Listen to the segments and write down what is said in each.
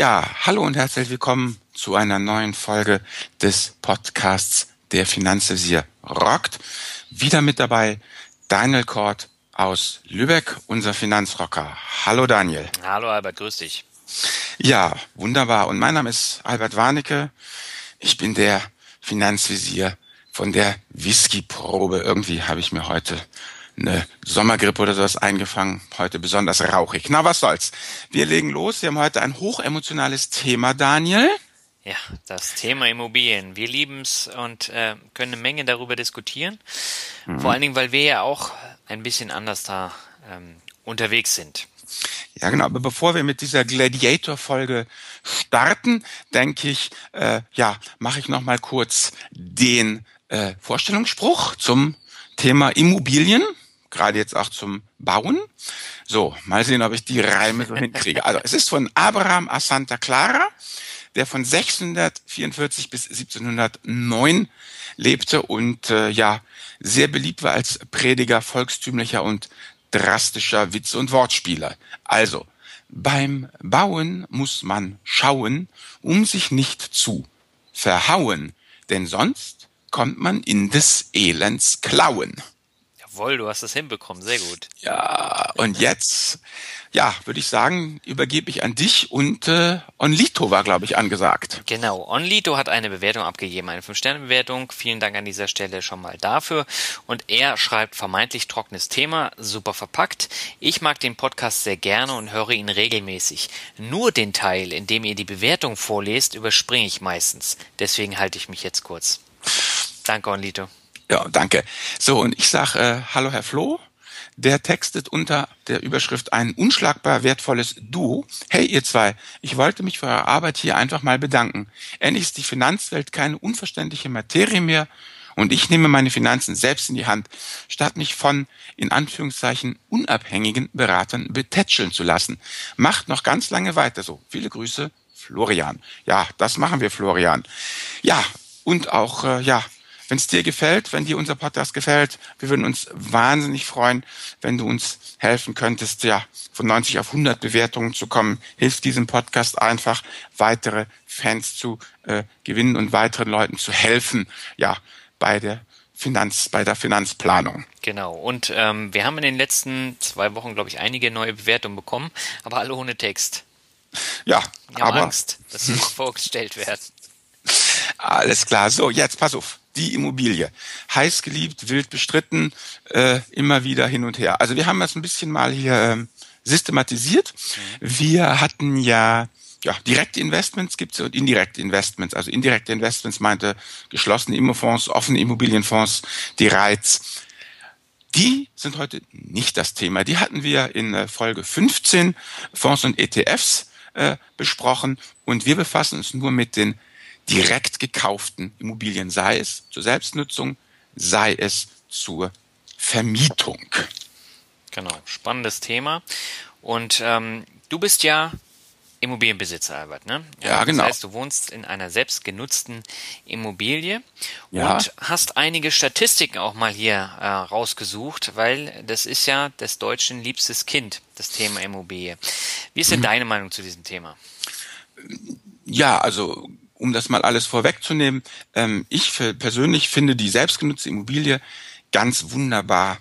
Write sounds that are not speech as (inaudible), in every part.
Ja, hallo und herzlich willkommen zu einer neuen Folge des Podcasts Der Finanzvisier rockt. Wieder mit dabei Daniel Kort aus Lübeck, unser Finanzrocker. Hallo Daniel. Hallo Albert, grüß dich. Ja, wunderbar. Und mein Name ist Albert Warnecke. Ich bin der Finanzvisier von der Whiskyprobe. Irgendwie habe ich mir heute eine Sommergrippe oder sowas eingefangen. Heute besonders rauchig. Na, was soll's. Wir legen los. Wir haben heute ein hochemotionales Thema, Daniel. Ja, das Thema Immobilien. Wir lieben es und äh, können eine Menge darüber diskutieren. Mhm. Vor allen Dingen, weil wir ja auch ein bisschen anders da ähm, unterwegs sind. Ja, genau. Aber bevor wir mit dieser Gladiator-Folge starten, denke ich, äh, ja, mache ich noch mal kurz den äh, Vorstellungsspruch zum Thema Immobilien gerade jetzt auch zum Bauen. So, mal sehen, ob ich die Reime so hinkriege. Also, es ist von Abraham a Santa Clara, der von 644 bis 1709 lebte und äh, ja, sehr beliebt war als Prediger volkstümlicher und drastischer Witze und Wortspieler. Also, beim Bauen muss man schauen, um sich nicht zu verhauen, denn sonst kommt man in des Elends Klauen. Jawohl, du hast es hinbekommen, sehr gut. Ja, und jetzt, ja, würde ich sagen, übergebe ich an dich und äh, Onlito war, glaube ich, angesagt. Genau, Onlito hat eine Bewertung abgegeben, eine 5-Sterne-Bewertung. Vielen Dank an dieser Stelle schon mal dafür. Und er schreibt vermeintlich trockenes Thema, super verpackt. Ich mag den Podcast sehr gerne und höre ihn regelmäßig. Nur den Teil, in dem ihr die Bewertung vorlest, überspringe ich meistens. Deswegen halte ich mich jetzt kurz. Danke, Onlito. Ja, danke. So, und ich sage äh, Hallo, Herr Floh. Der textet unter der Überschrift ein unschlagbar wertvolles Duo. Hey, ihr zwei, ich wollte mich für eure Arbeit hier einfach mal bedanken. Endlich ist die Finanzwelt keine unverständliche Materie mehr und ich nehme meine Finanzen selbst in die Hand, statt mich von, in Anführungszeichen, unabhängigen Beratern betätscheln zu lassen. Macht noch ganz lange weiter so. Viele Grüße, Florian. Ja, das machen wir, Florian. Ja, und auch, äh, ja, wenn es dir gefällt, wenn dir unser Podcast gefällt, wir würden uns wahnsinnig freuen, wenn du uns helfen könntest, ja, von 90 auf 100 Bewertungen zu kommen. Hilft diesem Podcast einfach, weitere Fans zu äh, gewinnen und weiteren Leuten zu helfen, ja, bei der Finanz, bei der Finanzplanung. Genau. Und ähm, wir haben in den letzten zwei Wochen, glaube ich, einige neue Bewertungen bekommen, aber alle ohne Text. Ja, wir aber Angst, dass sie (laughs) vorgestellt werden. Alles klar. So, jetzt pass auf die Immobilie. Heiß geliebt, wild bestritten, äh, immer wieder hin und her. Also wir haben das ein bisschen mal hier ähm, systematisiert. Mhm. Wir hatten ja ja, direkte Investments gibt es und indirekte Investments. Also indirekte Investments meinte geschlossene Immofonds, offene Immobilienfonds, die Reiz. Die sind heute nicht das Thema. Die hatten wir in äh, Folge 15 Fonds und ETFs äh, besprochen und wir befassen uns nur mit den direkt gekauften Immobilien, sei es zur Selbstnutzung, sei es zur Vermietung. Genau, spannendes Thema. Und ähm, du bist ja Immobilienbesitzer, Albert, ne? Ja, genau. Das heißt, du wohnst in einer selbstgenutzten Immobilie ja. und hast einige Statistiken auch mal hier äh, rausgesucht, weil das ist ja des Deutschen liebstes Kind, das Thema Immobilie. Wie ist denn mhm. deine Meinung zu diesem Thema? Ja, also um das mal alles vorwegzunehmen, ähm, ich persönlich finde die selbstgenutzte Immobilie ganz wunderbar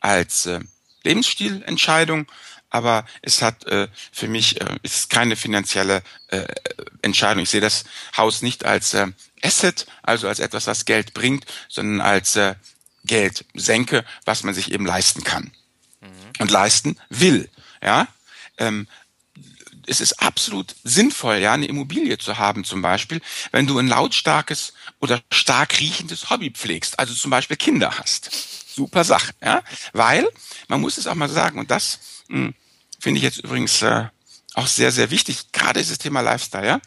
als äh, Lebensstilentscheidung, aber es hat äh, für mich äh, ist keine finanzielle äh, Entscheidung. Ich sehe das Haus nicht als äh, Asset, also als etwas, was Geld bringt, sondern als äh, Geld senke, was man sich eben leisten kann mhm. und leisten will. Ja, ähm, es ist absolut sinnvoll, ja, eine Immobilie zu haben, zum Beispiel, wenn du ein lautstarkes oder stark riechendes Hobby pflegst, also zum Beispiel Kinder hast. Super Sache, ja, weil man muss es auch mal sagen und das hm, finde ich jetzt übrigens äh, auch sehr, sehr wichtig. Gerade das Thema Lifestyle, ja.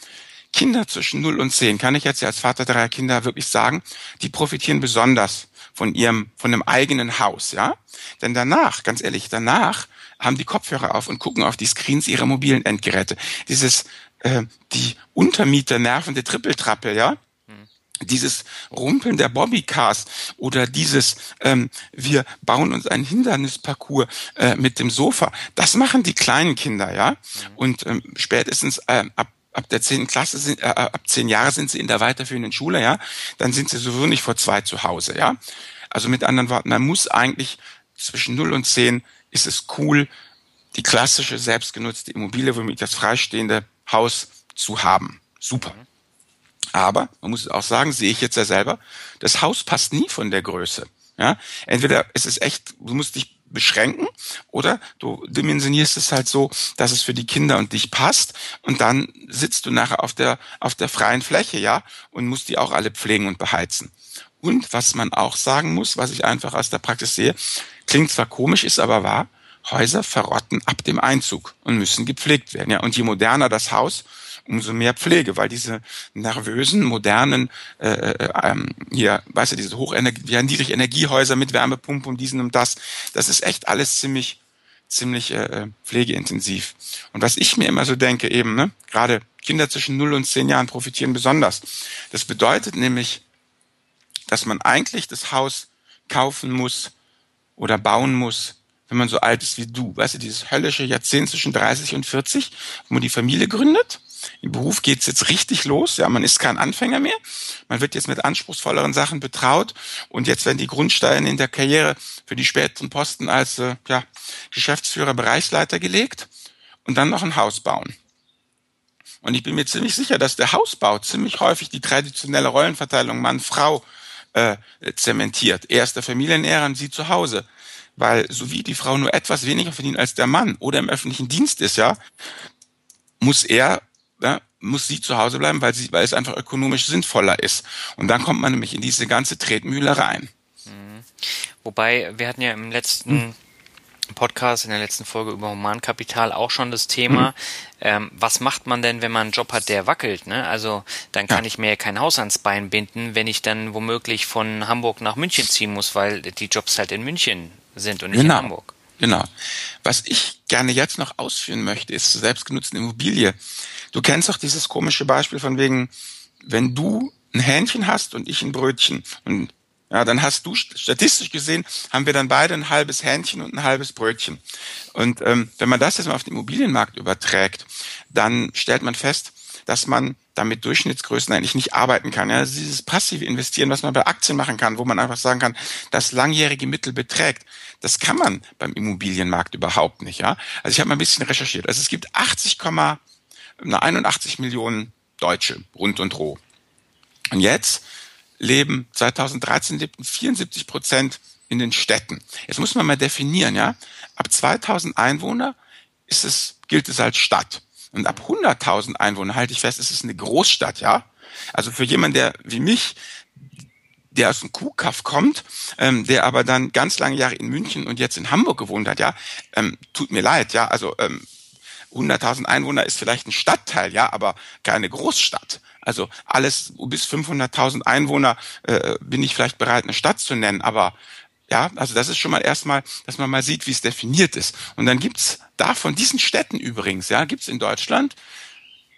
Kinder zwischen 0 und 10, kann ich jetzt als Vater dreier Kinder wirklich sagen, die profitieren besonders von ihrem, von einem eigenen Haus, ja. Denn danach, ganz ehrlich, danach haben die Kopfhörer auf und gucken auf die Screens ihrer mobilen Endgeräte. Dieses, äh, die Untermieter nervende Trippeltrappe, ja, dieses Rumpeln der Bobbycars oder dieses ähm, wir bauen uns einen Hindernisparcours äh, mit dem Sofa, das machen die kleinen Kinder, ja. Mhm. Und ähm, spätestens äh, ab ab der zehnten Klasse sind, äh, ab zehn Jahre sind sie in der weiterführenden Schule, ja, dann sind sie sowieso nicht vor zwei zu Hause, ja. Also mit anderen Worten, man muss eigentlich zwischen null und zehn ist es cool, die klassische selbstgenutzte Immobilie, womit das freistehende Haus zu haben. Super. Aber man muss auch sagen, sehe ich jetzt ja selber, das Haus passt nie von der Größe. Ja, entweder ist es echt, du musst dich beschränken oder du dimensionierst es halt so, dass es für die Kinder und dich passt und dann sitzt du nachher auf der auf der freien Fläche, ja, und musst die auch alle pflegen und beheizen. Und was man auch sagen muss, was ich einfach aus der Praxis sehe, klingt zwar komisch, ist aber wahr, Häuser verrotten ab dem Einzug und müssen gepflegt werden. Ja, und je moderner das Haus, umso mehr Pflege, weil diese nervösen, modernen, äh, äh, ähm, hier, weißt du, diese Hochenergie, ja, Niedrigenergiehäuser mit Wärmepumpe und diesen und das, das ist echt alles ziemlich, ziemlich äh, äh, pflegeintensiv. Und was ich mir immer so denke, eben, ne, gerade Kinder zwischen 0 und 10 Jahren profitieren besonders. Das bedeutet nämlich, dass man eigentlich das Haus kaufen muss oder bauen muss, wenn man so alt ist wie du. Weißt du, dieses höllische Jahrzehnt zwischen 30 und 40, wo man die Familie gründet im Beruf geht's jetzt richtig los. Ja, man ist kein Anfänger mehr. Man wird jetzt mit anspruchsvolleren Sachen betraut. Und jetzt werden die Grundsteine in der Karriere für die späteren Posten als äh, ja, Geschäftsführer, Bereichsleiter gelegt. Und dann noch ein Haus bauen. Und ich bin mir ziemlich sicher, dass der Hausbau ziemlich häufig die traditionelle Rollenverteilung Mann-Frau äh, zementiert. Er ist der Familienehrer und sie zu Hause. Weil so wie die Frau nur etwas weniger verdient als der Mann oder im öffentlichen Dienst ist, ja, muss er ja, muss sie zu Hause bleiben, weil, sie, weil es einfach ökonomisch sinnvoller ist. Und dann kommt man nämlich in diese ganze Tretmühle rein. Mhm. Wobei, wir hatten ja im letzten hm. Podcast, in der letzten Folge über Humankapital auch schon das Thema, mhm. ähm, was macht man denn, wenn man einen Job hat, der wackelt? Ne? Also dann kann ja. ich mir kein Haus ans Bein binden, wenn ich dann womöglich von Hamburg nach München ziehen muss, weil die Jobs halt in München sind und nicht genau. in Hamburg. Genau. Was ich gerne jetzt noch ausführen möchte, ist zur selbstgenutzten Immobilie. Du kennst doch dieses komische Beispiel von wegen, wenn du ein Hähnchen hast und ich ein Brötchen und ja, dann hast du statistisch gesehen, haben wir dann beide ein halbes Hähnchen und ein halbes Brötchen. Und ähm, wenn man das jetzt mal auf den Immobilienmarkt überträgt, dann stellt man fest, dass man damit Durchschnittsgrößen eigentlich nicht arbeiten kann. Ja, dieses passive Investieren, was man bei Aktien machen kann, wo man einfach sagen kann, das langjährige Mittel beträgt, das kann man beim Immobilienmarkt überhaupt nicht. Ja, also ich habe mal ein bisschen recherchiert. Also es gibt 80, 81 Millionen Deutsche rund und roh. Und jetzt leben 2013 lebten 74 Prozent in den Städten. Jetzt muss man mal definieren, ja. Ab 2000 Einwohner ist es, gilt es als Stadt. Und ab 100.000 Einwohner, halte ich fest, ist es eine Großstadt, ja. Also für jemanden, der wie mich, der aus dem Kuhkaff kommt, ähm, der aber dann ganz lange Jahre in München und jetzt in Hamburg gewohnt hat, ja, ähm, tut mir leid, ja, also ähm, 100.000 Einwohner ist vielleicht ein Stadtteil, ja, aber keine Großstadt. Also alles bis 500.000 Einwohner äh, bin ich vielleicht bereit, eine Stadt zu nennen, aber ja, also das ist schon mal erstmal, dass man mal sieht, wie es definiert ist. Und dann gibt's da von diesen Städten übrigens, ja, gibt's in Deutschland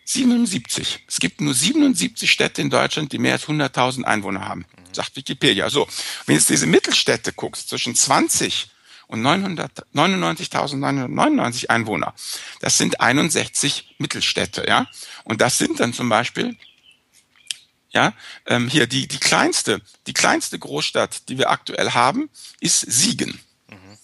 77. Es gibt nur 77 Städte in Deutschland, die mehr als 100.000 Einwohner haben, sagt Wikipedia. So, wenn jetzt diese Mittelstädte guckst, zwischen 20 und 99.999 Einwohner. Das sind 61 Mittelstädte, ja. Und das sind dann zum Beispiel, ja, ähm, hier die, die kleinste, die kleinste Großstadt, die wir aktuell haben, ist Siegen. Mhm.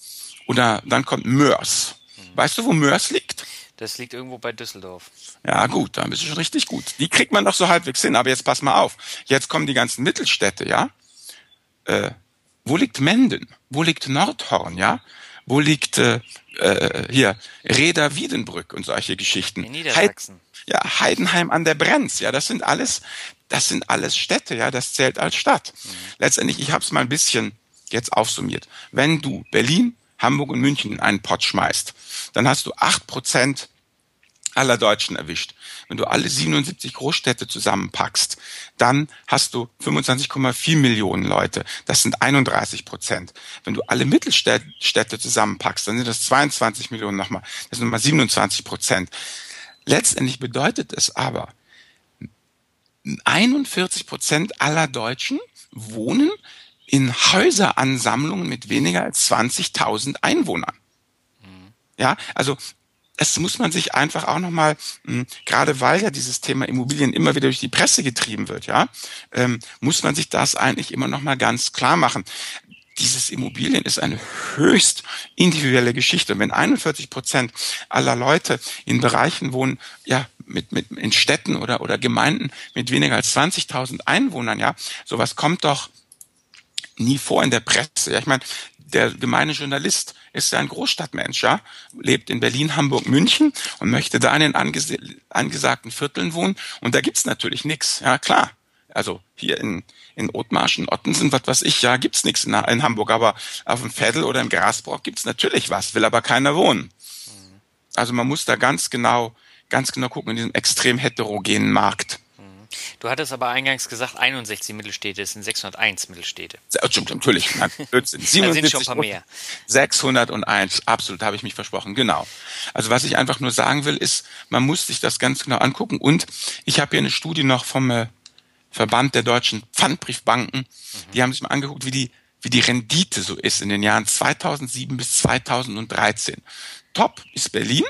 Oder dann kommt Mörs. Mhm. Weißt du, wo Mörs liegt? Das liegt irgendwo bei Düsseldorf. Ja, gut, da bist du schon richtig gut. Die kriegt man doch so halbwegs hin, aber jetzt pass mal auf. Jetzt kommen die ganzen Mittelstädte, ja. Äh, wo liegt Menden? Wo liegt Nordhorn, ja? Wo liegt äh, äh, hier Reda Wiedenbrück und solche Geschichten? In Niedersachsen. Heid, ja, Heidenheim an der Brenz, ja, das sind alles, das sind alles Städte, ja, das zählt als Stadt. Mhm. Letztendlich, ich habe es mal ein bisschen jetzt aufsummiert. Wenn du Berlin, Hamburg und München in einen Pott schmeißt, dann hast du acht Prozent aller Deutschen erwischt. Wenn du alle 77 Großstädte zusammenpackst, dann hast du 25,4 Millionen Leute. Das sind 31 Prozent. Wenn du alle Mittelstädte zusammenpackst, dann sind das 22 Millionen nochmal. Das sind nochmal 27 Prozent. Letztendlich bedeutet es aber, 41 Prozent aller Deutschen wohnen in Häuseransammlungen mit weniger als 20.000 Einwohnern. Ja, also es muss man sich einfach auch nochmal, hm, gerade weil ja dieses Thema Immobilien immer wieder durch die Presse getrieben wird, ja, ähm, muss man sich das eigentlich immer nochmal ganz klar machen dieses Immobilien ist eine höchst individuelle Geschichte. Und wenn 41 Prozent aller Leute in Bereichen wohnen, ja, mit, mit, in Städten oder, oder Gemeinden mit weniger als 20.000 Einwohnern, ja, sowas kommt doch nie vor in der Presse. Ja, ich meine, der gemeine Journalist ist ja ein Großstadtmensch, ja, lebt in Berlin, Hamburg, München und möchte da in den anges angesagten Vierteln wohnen. Und da gibt's natürlich nichts, ja klar. Also hier in, in Othmarschen, Ottensen, was weiß ich, ja, gibt's nichts in, in Hamburg, aber auf dem Veddel oder im Grasbrock gibt's natürlich was, will aber keiner wohnen. Also man muss da ganz genau, ganz genau gucken in diesem extrem heterogenen Markt. Du hattest aber eingangs gesagt, 61 Mittelstädte, es sind 601 Mittelstädte. Stimmt, natürlich. (laughs) Blödsinn. 77 sind schon ein paar mehr. 601, absolut, habe ich mich versprochen, genau. Also was ich einfach nur sagen will, ist, man muss sich das ganz genau angucken. Und ich habe hier eine Studie noch vom äh, Verband der deutschen Pfandbriefbanken. Mhm. Die haben sich mal angeguckt, wie die, wie die Rendite so ist in den Jahren 2007 bis 2013. Top ist Berlin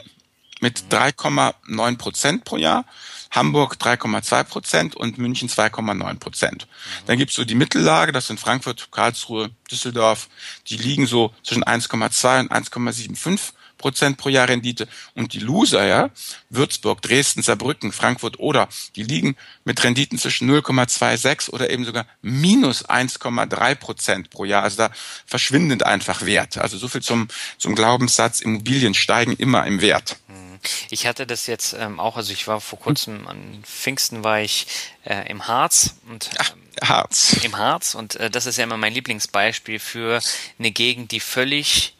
mit 3,9 mhm. Prozent pro Jahr. Hamburg 3,2 Prozent und München 2,9 Prozent. Dann gibt's so die Mittellage, das sind Frankfurt, Karlsruhe, Düsseldorf, die liegen so zwischen 1,2 und 1,75 Prozent pro Jahr Rendite. Und die Loser, ja, Würzburg, Dresden, Saarbrücken, Frankfurt oder, die liegen mit Renditen zwischen 0,26 oder eben sogar minus 1,3 Prozent pro Jahr. Also da verschwindend einfach Wert. Also so viel zum, zum Glaubenssatz, Immobilien steigen immer im Wert. Mhm. Ich hatte das jetzt ähm, auch, also ich war vor kurzem an Pfingsten war ich äh, im Harz und Ach, Harz. im Harz und äh, das ist ja immer mein Lieblingsbeispiel für eine Gegend, die völlig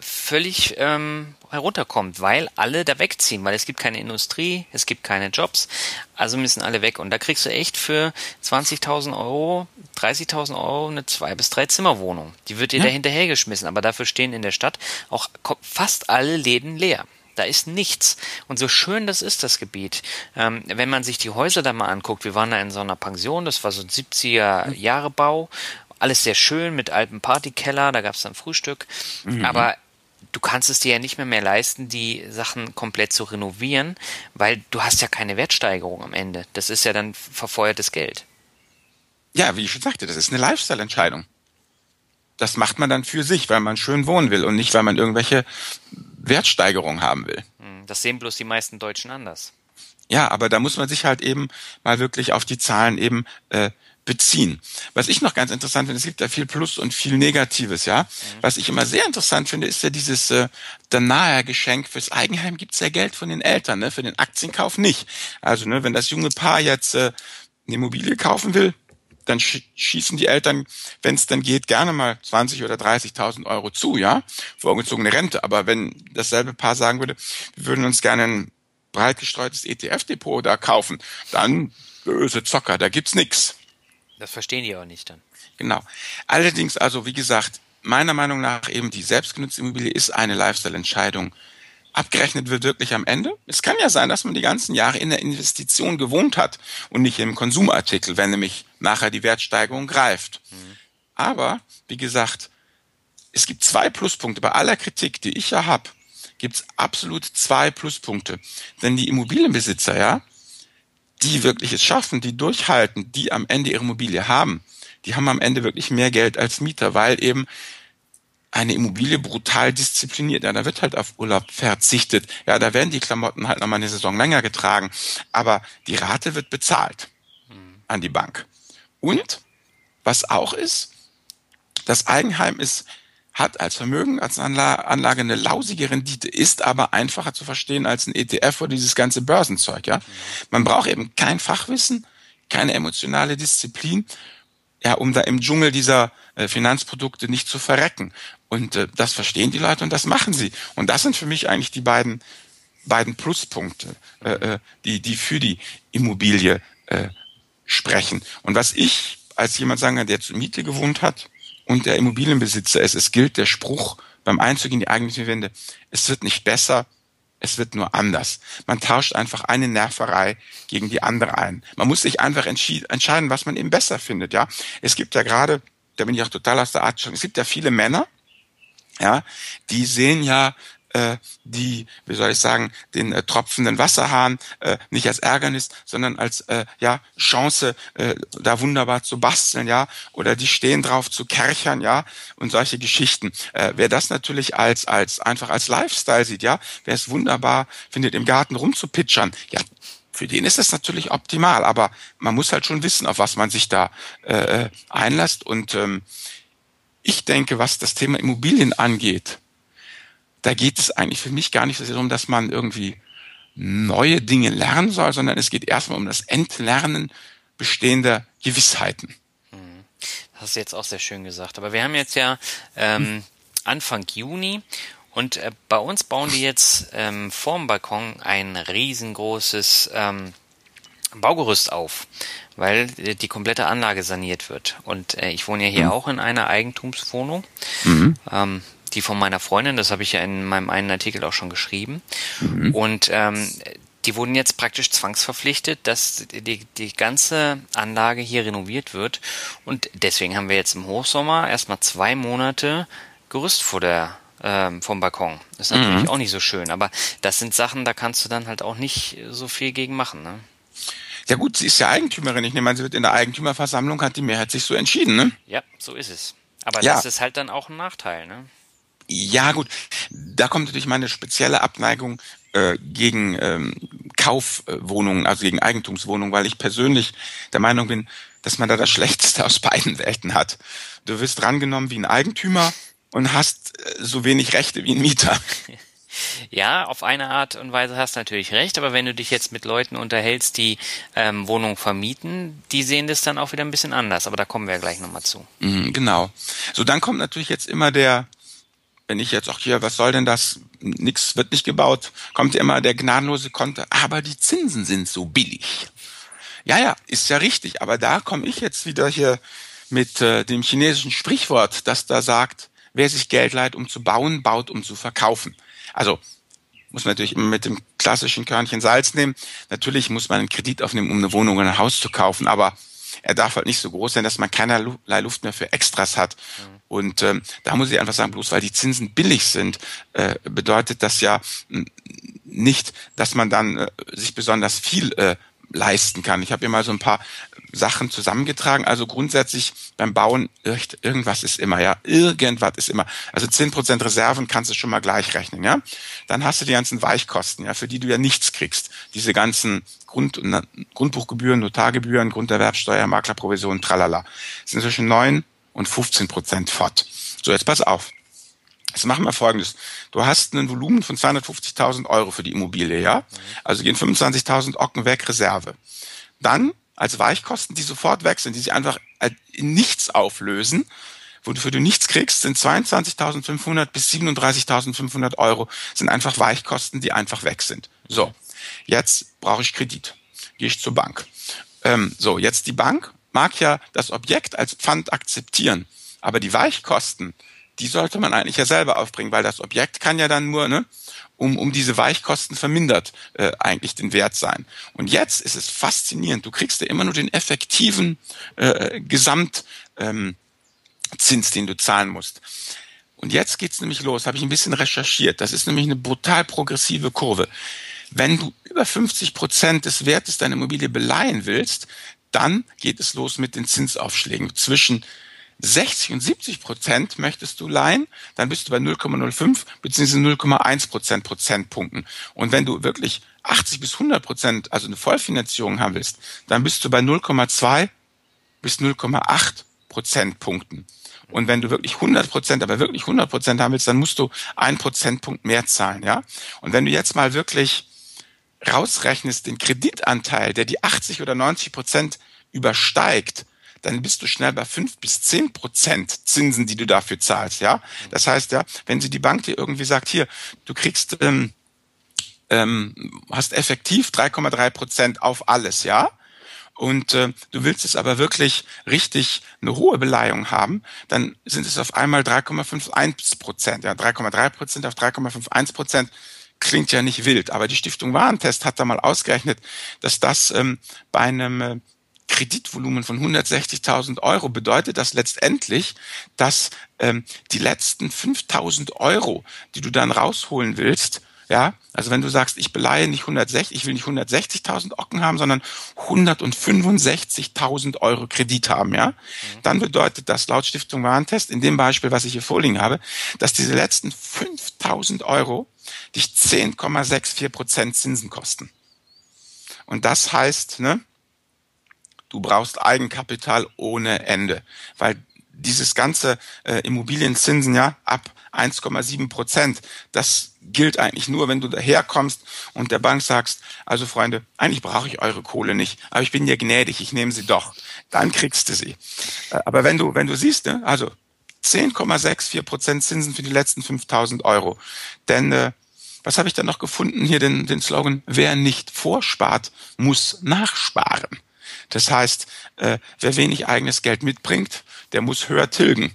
völlig ähm, herunterkommt, weil alle da wegziehen, weil es gibt keine Industrie, es gibt keine Jobs, also müssen alle weg. Und da kriegst du echt für 20.000 Euro, 30.000 Euro eine zwei bis drei Zimmerwohnung. Die wird dir ja. da hinterhergeschmissen, aber dafür stehen in der Stadt auch fast alle Läden leer. Da ist nichts. Und so schön das ist, das Gebiet. Ähm, wenn man sich die Häuser da mal anguckt, wir waren da in so einer Pension, das war so ein 70er Jahre Bau. Alles sehr schön mit altem Partykeller, da gab es dann Frühstück. Mhm. Aber du kannst es dir ja nicht mehr mehr leisten, die Sachen komplett zu renovieren, weil du hast ja keine Wertsteigerung am Ende. Das ist ja dann verfeuertes Geld. Ja, wie ich schon sagte, das ist eine Lifestyle-Entscheidung. Das macht man dann für sich, weil man schön wohnen will und nicht, weil man irgendwelche Wertsteigerung haben will. Hm, das sehen bloß die meisten Deutschen anders. Ja, aber da muss man sich halt eben mal wirklich auf die Zahlen eben äh, beziehen. Was ich noch ganz interessant finde, es gibt ja viel Plus und viel Negatives, ja. Mhm. Was ich immer sehr interessant finde, ist ja dieses äh, nahe Geschenk fürs Eigenheim gibt's ja Geld von den Eltern, ne? für den Aktienkauf nicht. Also ne, wenn das junge Paar jetzt äh, eine Immobilie kaufen will, dann schießen die Eltern, wenn es dann geht, gerne mal 20 oder 30.000 Euro zu, ja, vorgezogene Rente. Aber wenn dasselbe Paar sagen würde, wir würden uns gerne ein breit gestreutes ETF-Depot da kaufen, dann böse Zocker, da gibt's nix. Das verstehen die auch nicht dann. Genau. Allerdings, also wie gesagt, meiner Meinung nach eben die selbstgenutzte Immobilie ist eine Lifestyle-Entscheidung abgerechnet wird wirklich am Ende. Es kann ja sein, dass man die ganzen Jahre in der Investition gewohnt hat und nicht im Konsumartikel, wenn nämlich nachher die Wertsteigerung greift. Mhm. Aber, wie gesagt, es gibt zwei Pluspunkte. Bei aller Kritik, die ich ja habe, gibt es absolut zwei Pluspunkte. Denn die Immobilienbesitzer, ja, die wirklich es schaffen, die durchhalten, die am Ende ihre Immobilie haben, die haben am Ende wirklich mehr Geld als Mieter, weil eben eine Immobilie brutal diszipliniert. Ja, da wird halt auf Urlaub verzichtet. Ja, da werden die Klamotten halt nochmal eine Saison länger getragen. Aber die Rate wird bezahlt mhm. an die Bank. Und was auch ist, das Eigenheim ist, hat als Vermögen, als Anlage eine lausige Rendite, ist aber einfacher zu verstehen als ein ETF oder dieses ganze Börsenzeug. Ja, man braucht eben kein Fachwissen, keine emotionale Disziplin ja, um da im Dschungel dieser äh, Finanzprodukte nicht zu verrecken. Und äh, das verstehen die Leute und das machen sie. Und das sind für mich eigentlich die beiden beiden Pluspunkte, äh, äh, die die für die Immobilie äh, sprechen. Und was ich als jemand sagen kann, der zur Miete gewohnt hat und der Immobilienbesitzer ist, es gilt der Spruch beim Einzug in die eigentliche Wende: Es wird nicht besser, es wird nur anders. Man tauscht einfach eine Nerverei gegen die andere ein. Man muss sich einfach entscheiden, was man eben besser findet, ja. Es gibt ja gerade, da bin ich auch total aus der Art schon, es gibt ja viele Männer, ja, die sehen ja die, wie soll ich sagen, den äh, tropfenden Wasserhahn äh, nicht als Ärgernis, sondern als äh, ja Chance, äh, da wunderbar zu basteln, ja, oder die stehen drauf zu kerchern, ja, und solche Geschichten. Äh, wer das natürlich als als einfach als Lifestyle sieht, ja, wer es wunderbar findet, im Garten rumzupitchern, ja, für den ist das natürlich optimal, aber man muss halt schon wissen, auf was man sich da äh, äh einlässt. Und ähm, ich denke, was das Thema Immobilien angeht, da geht es eigentlich für mich gar nicht so sehr darum, dass man irgendwie neue Dinge lernen soll, sondern es geht erstmal um das Entlernen bestehender Gewissheiten. Das hast du jetzt auch sehr schön gesagt. Aber wir haben jetzt ja ähm, Anfang Juni und äh, bei uns bauen die jetzt ähm, vorm Balkon ein riesengroßes ähm, Baugerüst auf, weil die komplette Anlage saniert wird. Und äh, ich wohne ja hier mhm. auch in einer Eigentumswohnung. Mhm. Ähm, die von meiner Freundin, das habe ich ja in meinem einen Artikel auch schon geschrieben. Mhm. Und ähm, die wurden jetzt praktisch zwangsverpflichtet, dass die, die ganze Anlage hier renoviert wird. Und deswegen haben wir jetzt im Hochsommer erstmal zwei Monate Gerüst vor der ähm, vom Balkon. ist natürlich mhm. auch nicht so schön, aber das sind Sachen, da kannst du dann halt auch nicht so viel gegen machen. Ne? Ja gut, sie ist ja Eigentümerin. Ich nehme an, sie wird in der Eigentümerversammlung, hat die Mehrheit sich so entschieden, ne? Ja, so ist es. Aber ja. das ist halt dann auch ein Nachteil, ne? Ja, gut. Da kommt natürlich meine spezielle Abneigung äh, gegen ähm, Kaufwohnungen, also gegen Eigentumswohnungen, weil ich persönlich der Meinung bin, dass man da das (laughs) Schlechteste aus beiden Welten hat. Du wirst drangenommen wie ein Eigentümer und hast äh, so wenig Rechte wie ein Mieter. (laughs) Ja, auf eine Art und Weise hast du natürlich recht, aber wenn du dich jetzt mit Leuten unterhältst, die ähm, Wohnungen vermieten, die sehen das dann auch wieder ein bisschen anders, aber da kommen wir ja gleich nochmal zu. Mhm, genau. So, dann kommt natürlich jetzt immer der, wenn ich jetzt auch hier, was soll denn das? Nix wird nicht gebaut, kommt immer der gnadenlose Konter, aber die Zinsen sind so billig. Ja, ja, ist ja richtig, aber da komme ich jetzt wieder hier mit äh, dem chinesischen Sprichwort, das da sagt, wer sich Geld leiht, um zu bauen, baut, um zu verkaufen. Also muss man natürlich immer mit dem klassischen Körnchen Salz nehmen. Natürlich muss man einen Kredit aufnehmen, um eine Wohnung oder ein Haus zu kaufen, aber er darf halt nicht so groß sein, dass man keinerlei Luft mehr für Extras hat. Mhm. Und ähm, da muss ich einfach sagen, bloß weil die Zinsen billig sind, äh, bedeutet das ja nicht, dass man dann äh, sich besonders viel äh, leisten kann. Ich habe hier mal so ein paar Sachen zusammengetragen. Also grundsätzlich beim Bauen, irgendwas ist immer, ja. Irgendwas ist immer. Also zehn Prozent Reserven kannst du schon mal gleich rechnen, ja. Dann hast du die ganzen Weichkosten, ja, für die du ja nichts kriegst. Diese ganzen Grund, Grundbuchgebühren, Notargebühren, Grunderwerbsteuer, Maklerprovision, tralala. sind zwischen neun und 15 Prozent fort. So, jetzt pass auf. Jetzt machen wir Folgendes. Du hast ein Volumen von 250.000 Euro für die Immobilie, ja? Also gehen 25.000 Ocken weg, Reserve. Dann als Weichkosten, die sofort weg sind, die sich einfach in nichts auflösen, wofür du nichts kriegst, sind 22.500 bis 37.500 Euro, sind einfach Weichkosten, die einfach weg sind. So, jetzt brauche ich Kredit. Gehe ich zur Bank. Ähm, so, jetzt die Bank mag ja das Objekt als Pfand akzeptieren, aber die Weichkosten, die sollte man eigentlich ja selber aufbringen, weil das Objekt kann ja dann nur, ne, um, um diese Weichkosten vermindert äh, eigentlich den Wert sein. Und jetzt ist es faszinierend, du kriegst ja immer nur den effektiven äh, Gesamtzins, ähm, Zins, den du zahlen musst. Und jetzt geht's nämlich los, habe ich ein bisschen recherchiert. Das ist nämlich eine brutal progressive Kurve. Wenn du über 50 Prozent des Wertes deiner Immobilie beleihen willst, dann geht es los mit den Zinsaufschlägen zwischen 60 und 70 Prozent möchtest du leihen, dann bist du bei 0,05 bzw. 0,1 Prozent Prozentpunkten. Und wenn du wirklich 80 bis 100 Prozent, also eine Vollfinanzierung haben willst, dann bist du bei 0,2 bis 0,8 Prozentpunkten. Und wenn du wirklich 100 Prozent, aber wirklich 100 Prozent haben willst, dann musst du einen Prozentpunkt mehr zahlen, ja. Und wenn du jetzt mal wirklich rausrechnest den Kreditanteil, der die 80 oder 90 Prozent übersteigt, dann bist du schnell bei fünf bis zehn Prozent Zinsen, die du dafür zahlst, ja. Das heißt ja, wenn sie die Bank dir irgendwie sagt, hier, du kriegst, ähm, ähm, hast effektiv 3,3 Prozent auf alles, ja, und äh, du willst es aber wirklich richtig eine hohe Beleihung haben, dann sind es auf einmal 3,51 Prozent. Ja, 3,3 Prozent auf 3,51 Prozent klingt ja nicht wild, aber die Stiftung Warentest hat da mal ausgerechnet, dass das ähm, bei einem äh, Kreditvolumen von 160.000 Euro bedeutet das letztendlich, dass ähm, die letzten 5.000 Euro, die du dann rausholen willst, ja, also wenn du sagst, ich beleihe nicht 160, ich will nicht 160.000 Ocken haben, sondern 165.000 Euro Kredit haben, ja, mhm. dann bedeutet das laut Stiftung Warentest in dem Beispiel, was ich hier vorliegen habe, dass diese letzten 5.000 Euro dich 10,64 Prozent Zinsen kosten. Und das heißt, ne, du brauchst Eigenkapital ohne Ende, weil dieses ganze äh, Immobilienzinsen ja ab 1,7 Prozent, das gilt eigentlich nur, wenn du daherkommst und der Bank sagst, also Freunde, eigentlich brauche ich eure Kohle nicht, aber ich bin ja gnädig, ich nehme sie doch. Dann kriegst du sie. Äh, aber wenn du, wenn du siehst, ne, also 10,64 Prozent Zinsen für die letzten 5000 Euro, denn äh, was habe ich da noch gefunden? Hier den, den Slogan, wer nicht vorspart, muss nachsparen. Das heißt, äh, wer wenig eigenes Geld mitbringt, der muss höher tilgen.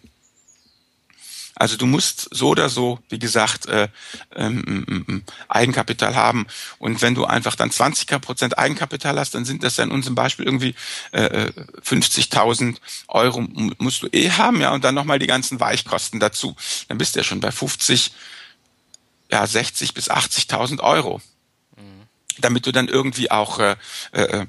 Also du musst so oder so, wie gesagt, äh, ähm, Eigenkapital haben. Und wenn du einfach dann 20 Prozent Eigenkapital hast, dann sind das ja in unserem Beispiel irgendwie äh, 50.000 Euro musst du eh haben, ja, und dann nochmal die ganzen Weichkosten dazu. Dann bist du ja schon bei 50 ja, 60 bis 80.000 Euro. Mhm. Damit du dann irgendwie auch äh, äh,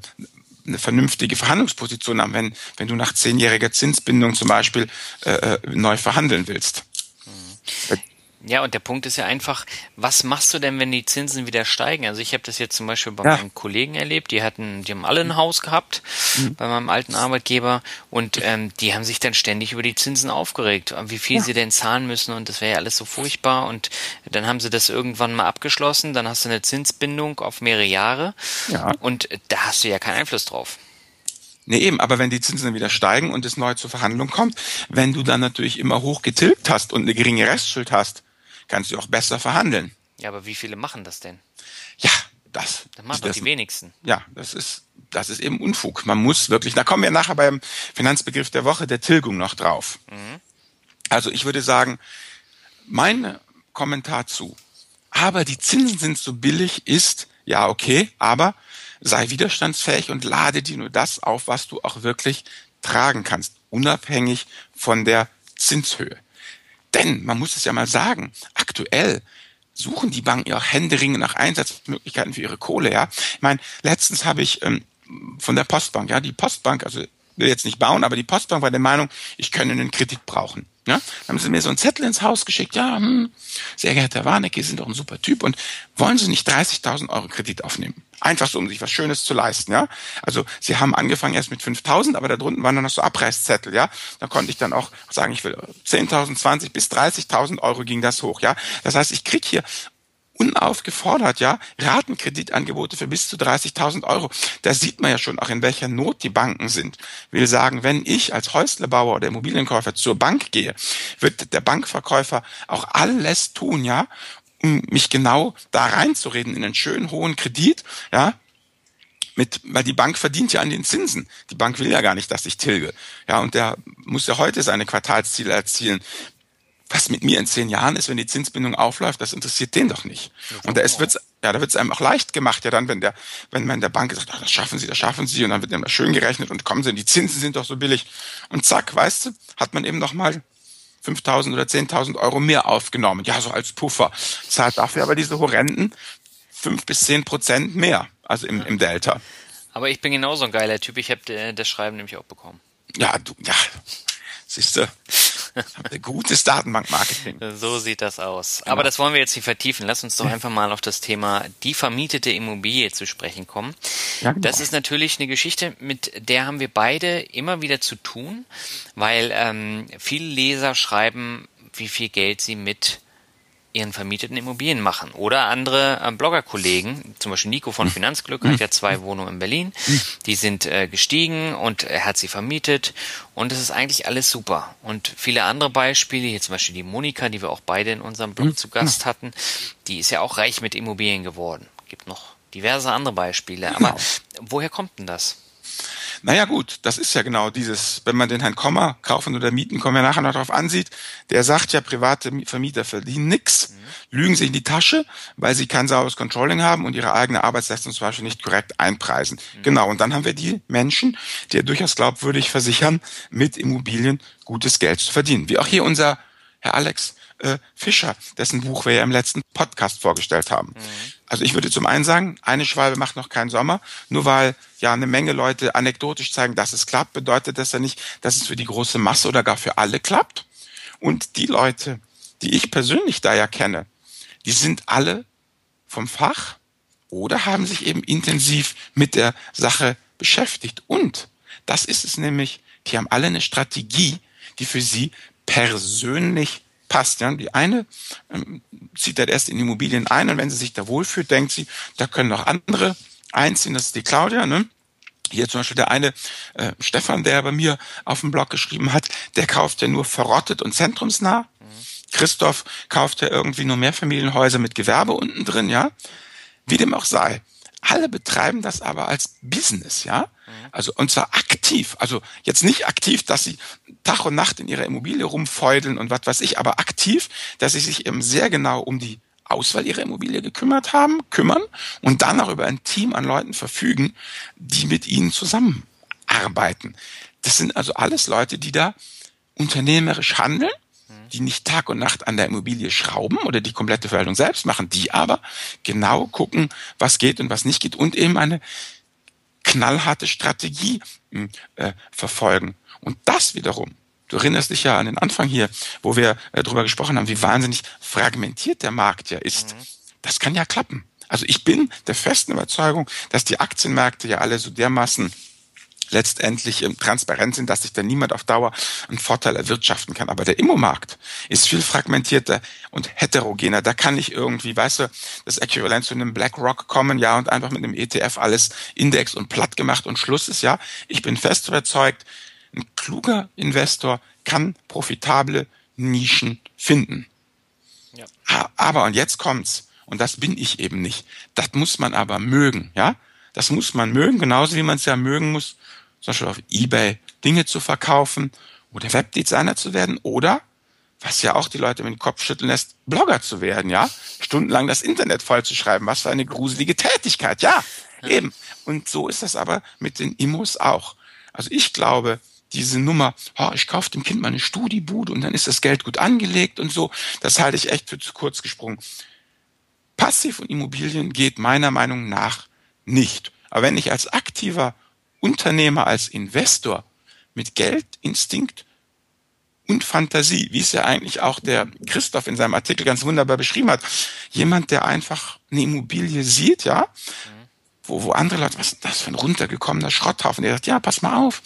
eine vernünftige Verhandlungsposition haben, wenn, wenn du nach zehnjähriger Zinsbindung zum Beispiel äh, äh neu verhandeln willst. Mhm. Ja, und der Punkt ist ja einfach, was machst du denn, wenn die Zinsen wieder steigen? Also ich habe das jetzt zum Beispiel bei ja. meinen Kollegen erlebt, die hatten, die haben alle ein Haus gehabt mhm. bei meinem alten Arbeitgeber und ähm, die haben sich dann ständig über die Zinsen aufgeregt, wie viel ja. sie denn zahlen müssen und das wäre ja alles so furchtbar und dann haben sie das irgendwann mal abgeschlossen, dann hast du eine Zinsbindung auf mehrere Jahre ja. und da hast du ja keinen Einfluss drauf. Nee, eben, aber wenn die Zinsen dann wieder steigen und es neu zur Verhandlung kommt, wenn du dann natürlich immer hoch getilgt hast und eine geringe Restschuld hast, kannst du auch besser verhandeln. Ja, aber wie viele machen das denn? Ja, das. Das machen doch die wenigsten. Ja, das ist, das ist eben Unfug. Man muss wirklich, da kommen wir nachher beim Finanzbegriff der Woche der Tilgung noch drauf. Mhm. Also ich würde sagen, mein Kommentar zu, aber die Zinsen sind so billig, ist, ja, okay, aber sei widerstandsfähig und lade dir nur das auf, was du auch wirklich tragen kannst, unabhängig von der Zinshöhe. Denn, man muss es ja mal sagen, aktuell suchen die Banken ja auch händeringend nach Einsatzmöglichkeiten für ihre Kohle, ja. Ich meine, letztens habe ich ähm, von der Postbank, ja, die Postbank, also will jetzt nicht bauen, aber die Postbank war der Meinung, ich könne einen Kredit brauchen. Ja? Dann haben sie mir so einen Zettel ins Haus geschickt, ja, hm, sehr geehrter Herr Warnecke, Sie sind doch ein super Typ und wollen Sie nicht 30.000 Euro Kredit aufnehmen? Einfach so, um sich was Schönes zu leisten, ja. Also sie haben angefangen erst mit 5.000, aber da drunten waren dann noch so Abreißzettel, ja. Da konnte ich dann auch sagen, ich will 10.000, 20 bis 30.000 Euro ging das hoch, ja. Das heißt, ich krieg hier unaufgefordert, ja, Ratenkreditangebote für bis zu 30.000 Euro. Da sieht man ja schon auch, in welcher Not die Banken sind. Will sagen, wenn ich als Häuslebauer oder Immobilienkäufer zur Bank gehe, wird der Bankverkäufer auch alles tun, ja, um mich genau da reinzureden in einen schönen hohen Kredit, ja, mit, weil die Bank verdient ja an den Zinsen. Die Bank will ja gar nicht, dass ich tilge. Ja, und der muss ja heute seine Quartalsziele erzielen was mit mir in zehn Jahren ist, wenn die Zinsbindung aufläuft, das interessiert den doch nicht. Und da ist, wird's, ja, da wird es einem auch leicht gemacht, ja dann, wenn der, wenn man der Bank sagt, ach, das schaffen Sie, das schaffen Sie, und dann wird immer schön gerechnet und kommen Sie, die Zinsen sind doch so billig. Und zack, weißt du, hat man eben noch mal 5.000 oder 10.000 Euro mehr aufgenommen. Ja, so als Puffer. Zahlt dafür aber diese horrenden 5 bis 10 Prozent mehr, also im, im Delta. Aber ich bin genauso ein geiler Typ. Ich habe äh, das Schreiben nämlich auch bekommen. Ja, du, ja, siehst du. Gutes Datenbankmarketing. (laughs) So sieht das aus. Genau. Aber das wollen wir jetzt nicht vertiefen. Lass uns doch einfach mal auf das Thema die vermietete Immobilie zu sprechen kommen. Ja, genau. Das ist natürlich eine Geschichte, mit der haben wir beide immer wieder zu tun, weil ähm, viele Leser schreiben, wie viel Geld sie mit ihren vermieteten Immobilien machen. Oder andere äh, Bloggerkollegen, zum Beispiel Nico von hm. Finanzglück hat ja zwei Wohnungen in Berlin, hm. die sind äh, gestiegen und er hat sie vermietet und es ist eigentlich alles super. Und viele andere Beispiele, hier zum Beispiel die Monika, die wir auch beide in unserem Blog hm. zu Gast hatten, die ist ja auch reich mit Immobilien geworden. Gibt noch diverse andere Beispiele. Aber genau. woher kommt denn das? Naja gut, das ist ja genau dieses, wenn man den Herrn Kommer kaufen oder mieten, kommen wir nachher noch drauf ansieht, der sagt ja, private Vermieter verdienen nix, mhm. lügen sich in die Tasche, weil sie kein sauberes Controlling haben und ihre eigene Arbeitsleistung zum Beispiel nicht korrekt einpreisen. Mhm. Genau, und dann haben wir die Menschen, die ja durchaus glaubwürdig versichern, mit Immobilien gutes Geld zu verdienen. Wie auch hier unser Herr Alex äh, Fischer, dessen Buch wir ja im letzten Podcast vorgestellt haben. Mhm. Also ich würde zum einen sagen, eine Schwalbe macht noch keinen Sommer. Nur weil ja eine Menge Leute anekdotisch zeigen, dass es klappt, bedeutet das ja nicht, dass es für die große Masse oder gar für alle klappt. Und die Leute, die ich persönlich da ja kenne, die sind alle vom Fach oder haben sich eben intensiv mit der Sache beschäftigt. Und das ist es nämlich, die haben alle eine Strategie, die für sie persönlich passt. Ja. Die eine ähm, zieht dann erst in Immobilien ein und wenn sie sich da wohlfühlt, denkt sie, da können noch andere einziehen. Das ist die Claudia. Ne? Hier zum Beispiel der eine äh, Stefan, der bei mir auf dem Blog geschrieben hat, der kauft ja nur verrottet und zentrumsnah. Mhm. Christoph kauft ja irgendwie nur Mehrfamilienhäuser mit Gewerbe unten drin, ja. Wie dem auch sei. Alle betreiben das aber als Business, ja. Also, und zwar aktiv. Also, jetzt nicht aktiv, dass sie Tag und Nacht in ihrer Immobilie rumfeudeln und was weiß ich, aber aktiv, dass sie sich eben sehr genau um die Auswahl ihrer Immobilie gekümmert haben, kümmern und dann auch über ein Team an Leuten verfügen, die mit ihnen zusammenarbeiten. Das sind also alles Leute, die da unternehmerisch handeln, die nicht Tag und Nacht an der Immobilie schrauben oder die komplette Verwaltung selbst machen, die aber genau gucken, was geht und was nicht geht und eben eine knallharte Strategie hm, äh, verfolgen. Und das wiederum, du erinnerst dich ja an den Anfang hier, wo wir äh, darüber gesprochen haben, wie wahnsinnig fragmentiert der Markt ja ist. Mhm. Das kann ja klappen. Also ich bin der festen Überzeugung, dass die Aktienmärkte ja alle so dermaßen letztendlich ähm, transparent sind, dass sich da niemand auf Dauer einen Vorteil erwirtschaften kann. Aber der Immomarkt ist viel fragmentierter und heterogener. Da kann ich irgendwie, weißt du, das Äquivalent zu einem BlackRock kommen, ja, und einfach mit einem ETF alles Index und platt gemacht und Schluss ist, ja. Ich bin fest überzeugt, ein kluger Investor kann profitable Nischen finden. Ja. Aber, und jetzt kommt's, und das bin ich eben nicht, das muss man aber mögen, ja. Das muss man mögen, genauso wie man es ja mögen muss, zum Beispiel auf Ebay Dinge zu verkaufen oder Webdesigner zu werden oder, was ja auch die Leute mit dem Kopf schütteln lässt, Blogger zu werden, ja? Stundenlang das Internet vollzuschreiben. Was für eine gruselige Tätigkeit, ja, ja. eben. Und so ist das aber mit den Immos auch. Also ich glaube, diese Nummer, oh, ich kaufe dem Kind mal eine Studiebude und dann ist das Geld gut angelegt und so, das halte ich echt für zu kurz gesprungen. Passiv und Immobilien geht meiner Meinung nach nicht. Aber wenn ich als aktiver Unternehmer, als Investor mit Geld, Instinkt und Fantasie, wie es ja eigentlich auch der Christoph in seinem Artikel ganz wunderbar beschrieben hat, jemand, der einfach eine Immobilie sieht, ja, wo, wo andere Leute, was ist das für ein runtergekommener Schrotthaufen, der sagt, ja, pass mal auf,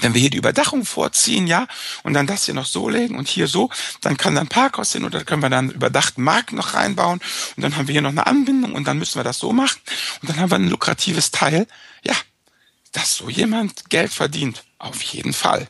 wenn wir hier die Überdachung vorziehen, ja, und dann das hier noch so legen und hier so, dann kann dann Parkhaus hin oder können wir dann überdachten Markt noch reinbauen und dann haben wir hier noch eine Anbindung und dann müssen wir das so machen und dann haben wir ein lukratives Teil. Ja, dass so jemand Geld verdient, auf jeden Fall.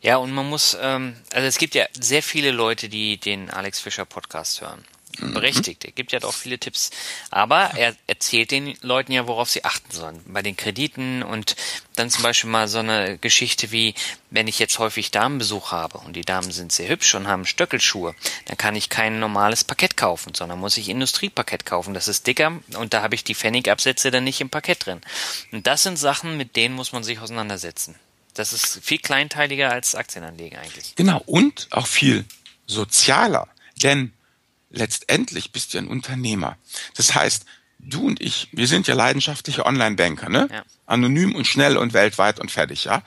Ja, und man muss, ähm, also es gibt ja sehr viele Leute, die den Alex Fischer Podcast hören. Mhm. berechtigt. Er gibt ja auch viele Tipps. Aber er erzählt den Leuten ja, worauf sie achten sollen. Bei den Krediten und dann zum Beispiel mal so eine Geschichte wie, wenn ich jetzt häufig Damenbesuch habe und die Damen sind sehr hübsch und haben Stöckelschuhe, dann kann ich kein normales Parkett kaufen, sondern muss ich Industrieparkett kaufen. Das ist dicker und da habe ich die Pfennigabsätze dann nicht im Parkett drin. Und das sind Sachen, mit denen muss man sich auseinandersetzen. Das ist viel kleinteiliger als Aktienanlegen eigentlich. Genau, und auch viel sozialer. Denn letztendlich bist du ein Unternehmer. Das heißt, du und ich, wir sind ja leidenschaftliche Online-Banker, ne? Ja. Anonym und schnell und weltweit und fertig, ja?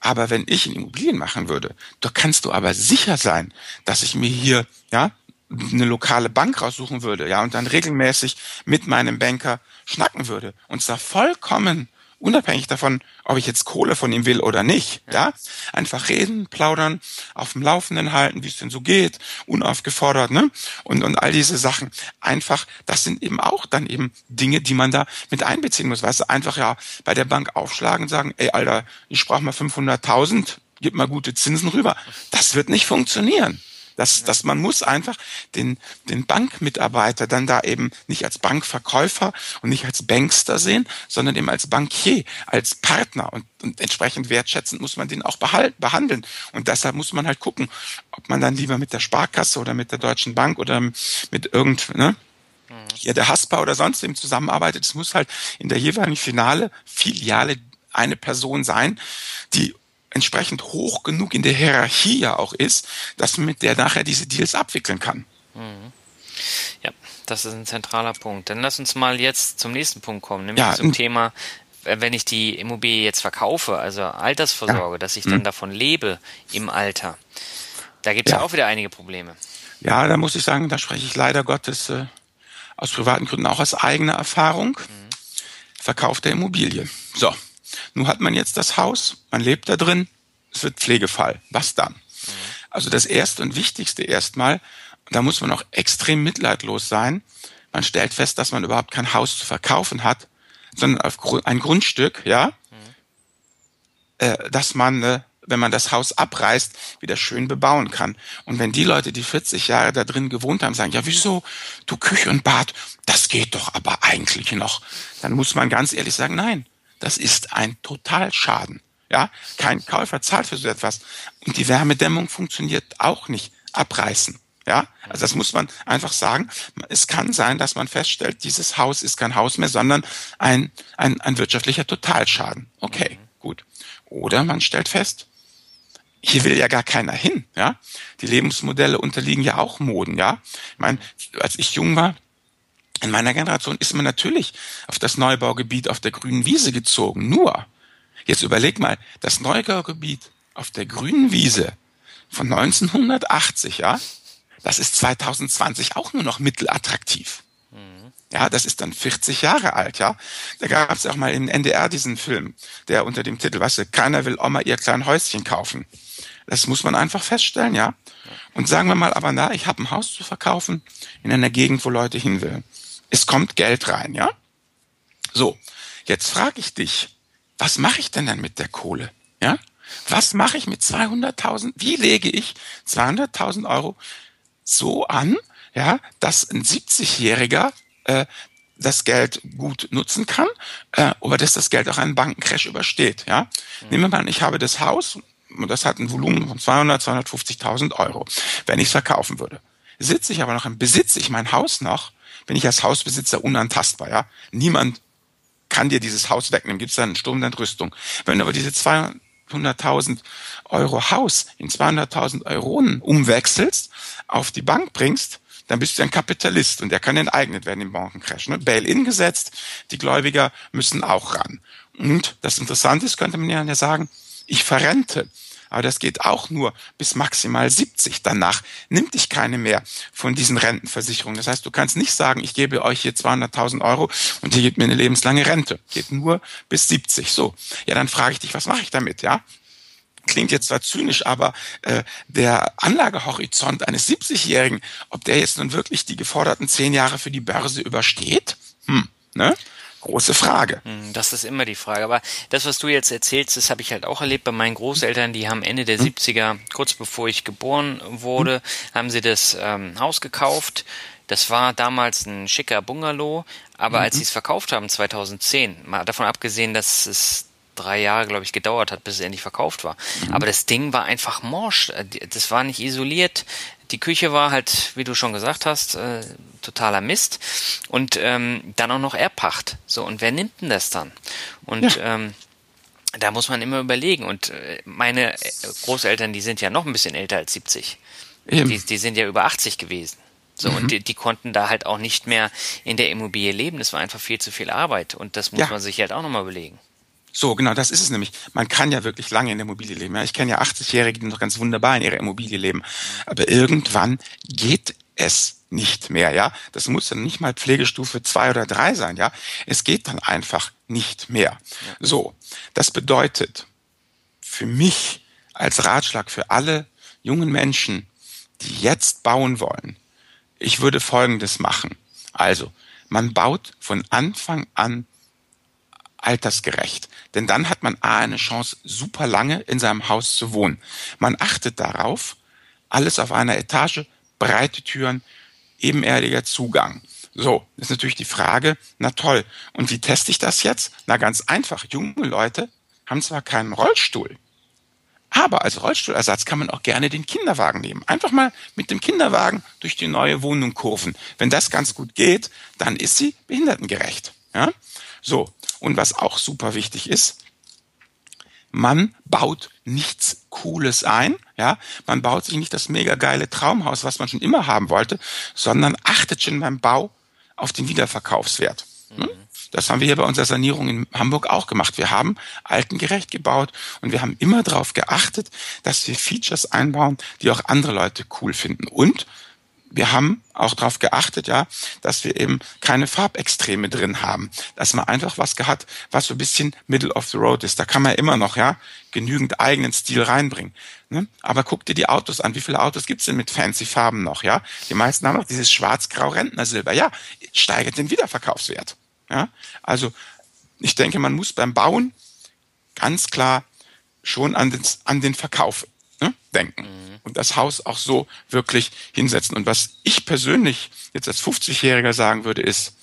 Aber wenn ich in Immobilien machen würde, da kannst du aber sicher sein, dass ich mir hier, ja, eine lokale Bank raussuchen würde, ja, und dann regelmäßig mit meinem Banker schnacken würde. Und zwar vollkommen unabhängig davon, ob ich jetzt Kohle von ihm will oder nicht, ja, einfach reden, plaudern, auf dem Laufenden halten, wie es denn so geht, unaufgefordert, ne, und, und all diese Sachen. Einfach, das sind eben auch dann eben Dinge, die man da mit einbeziehen muss, weißt du, einfach ja bei der Bank aufschlagen und sagen, ey, Alter, ich sprach mal 500.000, gib mal gute Zinsen rüber. Das wird nicht funktionieren. Das, das, man muss einfach den, den Bankmitarbeiter dann da eben nicht als Bankverkäufer und nicht als Bankster sehen, sondern eben als Bankier, als Partner. Und, und entsprechend wertschätzend muss man den auch behalten, behandeln. Und deshalb muss man halt gucken, ob man dann lieber mit der Sparkasse oder mit der Deutschen Bank oder mit irgend, ne, hier der Haspa oder sonst wem zusammenarbeitet. Es muss halt in der jeweiligen Finale, Filiale eine Person sein, die entsprechend hoch genug in der Hierarchie ja auch ist, dass man mit der nachher diese Deals abwickeln kann. Mhm. Ja, das ist ein zentraler Punkt. Dann lass uns mal jetzt zum nächsten Punkt kommen, nämlich ja, zum Thema, wenn ich die Immobilie jetzt verkaufe, also Altersvorsorge, ja. dass ich dann mhm. davon lebe im Alter. Da gibt es ja. ja. auch wieder einige Probleme. Ja, da muss ich sagen, da spreche ich leider Gottes äh, aus privaten Gründen auch aus eigener Erfahrung. Mhm. Verkauf der Immobilie. So, nun hat man jetzt das Haus, man lebt da drin, es wird Pflegefall. Was dann? Mhm. Also das Erste und Wichtigste erstmal, da muss man auch extrem mitleidlos sein. Man stellt fest, dass man überhaupt kein Haus zu verkaufen hat, sondern ein Grundstück, ja, mhm. äh, dass man, äh, wenn man das Haus abreißt, wieder schön bebauen kann. Und wenn die Leute, die 40 Jahre da drin gewohnt haben, sagen, ja, wieso, du Küche und Bad, das geht doch aber eigentlich noch, dann muss man ganz ehrlich sagen, nein, das ist ein Totalschaden. Ja, kein Käufer zahlt für so etwas. Und die Wärmedämmung funktioniert auch nicht. Abreißen. Ja, also das muss man einfach sagen. Es kann sein, dass man feststellt, dieses Haus ist kein Haus mehr, sondern ein, ein, ein wirtschaftlicher Totalschaden. Okay, mhm. gut. Oder man stellt fest, hier will ja gar keiner hin, ja. Die Lebensmodelle unterliegen ja auch Moden, ja. Ich meine, als ich jung war, in meiner Generation ist man natürlich auf das Neubaugebiet auf der grünen Wiese gezogen. Nur, jetzt überleg mal, das Neubaugebiet auf der grünen Wiese von 1980, ja, das ist 2020 auch nur noch mittelattraktiv. Mhm. Ja, das ist dann 40 Jahre alt, ja. Da gab es auch mal in NDR diesen Film, der unter dem Titel, weißt du, keiner will Oma ihr kleines Häuschen kaufen. Das muss man einfach feststellen, ja. Und sagen wir mal, aber na, ich habe ein Haus zu verkaufen in einer Gegend, wo Leute hin will es kommt Geld rein, ja? So, jetzt frage ich dich, was mache ich denn dann mit der Kohle? Ja? Was mache ich mit 200.000? Wie lege ich 200.000 Euro so an, ja, dass ein 70-Jähriger äh, das Geld gut nutzen kann, äh, aber dass das Geld auch einen Bankencrash übersteht. Ja? Mhm. Nehmen wir mal an, ich habe das Haus und das hat ein Volumen von 200, 250.000 Euro, wenn ich es verkaufen würde. Sitze ich aber noch im Besitze ich mein Haus noch, bin ich als Hausbesitzer unantastbar. Ja, niemand kann dir dieses Haus wegnehmen. Gibt es da einen Sturm der Entrüstung? Wenn du aber diese 200.000 Euro Haus in 200.000 Euronen umwechselst, auf die Bank bringst, dann bist du ein Kapitalist und der kann enteignet werden im Bankencrash. Ne? Bail-in gesetzt, die Gläubiger müssen auch ran. Und das Interessante ist, könnte man ja sagen, ich verrente aber das geht auch nur bis maximal 70. Danach nimmt dich keine mehr von diesen Rentenversicherungen. Das heißt, du kannst nicht sagen, ich gebe euch hier 200.000 Euro und ihr gebt mir eine lebenslange Rente. Geht nur bis 70. So, ja, dann frage ich dich, was mache ich damit? Ja, klingt jetzt zwar zynisch, aber äh, der Anlagehorizont eines 70-Jährigen, ob der jetzt nun wirklich die geforderten zehn Jahre für die Börse übersteht, hm, ne? Große Frage. Hm, das ist immer die Frage. Aber das, was du jetzt erzählst, das habe ich halt auch erlebt bei meinen Großeltern. Die haben Ende der hm. 70er, kurz bevor ich geboren wurde, hm. haben sie das ähm, Haus gekauft. Das war damals ein schicker Bungalow, aber mhm. als sie es verkauft haben, 2010, mal davon abgesehen, dass es drei Jahre, glaube ich, gedauert hat, bis es endlich verkauft war. Mhm. Aber das Ding war einfach morsch. Äh, das war nicht isoliert. Die Küche war halt, wie du schon gesagt hast, äh, totaler Mist. Und ähm, dann auch noch Erbpacht. So, und wer nimmt denn das dann? Und ja. ähm, da muss man immer überlegen. Und äh, meine äh, Großeltern, die sind ja noch ein bisschen älter als 70. Die, die sind ja über 80 gewesen. So, mhm. und die, die, konnten da halt auch nicht mehr in der Immobilie leben. Das war einfach viel zu viel Arbeit. Und das muss ja. man sich halt auch nochmal überlegen. So, genau, das ist es nämlich. Man kann ja wirklich lange in der Immobilie leben. Ja, ich kenne ja 80-Jährige, die noch ganz wunderbar in ihrer Immobilie leben. Aber irgendwann geht es nicht mehr, ja. Das muss dann nicht mal Pflegestufe zwei oder drei sein, ja. Es geht dann einfach nicht mehr. So, das bedeutet für mich als Ratschlag für alle jungen Menschen, die jetzt bauen wollen, ich würde Folgendes machen. Also, man baut von Anfang an altersgerecht. Denn dann hat man A eine Chance, super lange in seinem Haus zu wohnen. Man achtet darauf, alles auf einer Etage, breite Türen, ebenerdiger Zugang. So, ist natürlich die Frage, na toll, und wie teste ich das jetzt? Na ganz einfach, junge Leute haben zwar keinen Rollstuhl, aber als Rollstuhlersatz kann man auch gerne den Kinderwagen nehmen. Einfach mal mit dem Kinderwagen durch die neue Wohnung kurven. Wenn das ganz gut geht, dann ist sie behindertengerecht. Ja? So, und was auch super wichtig ist, man baut nichts Cooles ein, ja, man baut sich nicht das mega geile Traumhaus, was man schon immer haben wollte, sondern achtet schon beim Bau auf den Wiederverkaufswert. Mhm. Das haben wir hier bei unserer Sanierung in Hamburg auch gemacht. Wir haben altengerecht gebaut und wir haben immer darauf geachtet, dass wir Features einbauen, die auch andere Leute cool finden. Und wir haben auch darauf geachtet, ja, dass wir eben keine Farbextreme drin haben, dass man einfach was gehabt, was so ein bisschen Middle of the Road ist. Da kann man immer noch, ja, genügend eigenen Stil reinbringen. Ne? Aber guck dir die Autos an. Wie viele Autos gibt's denn mit fancy Farben noch, ja? Die meisten haben noch dieses schwarz-grau-Rentnersilber. Ja, steigert den Wiederverkaufswert. Ja? Also ich denke, man muss beim Bauen ganz klar schon an den, an den Verkauf denken mhm. und das Haus auch so wirklich hinsetzen. Und was ich persönlich jetzt als 50-Jähriger sagen würde, ist,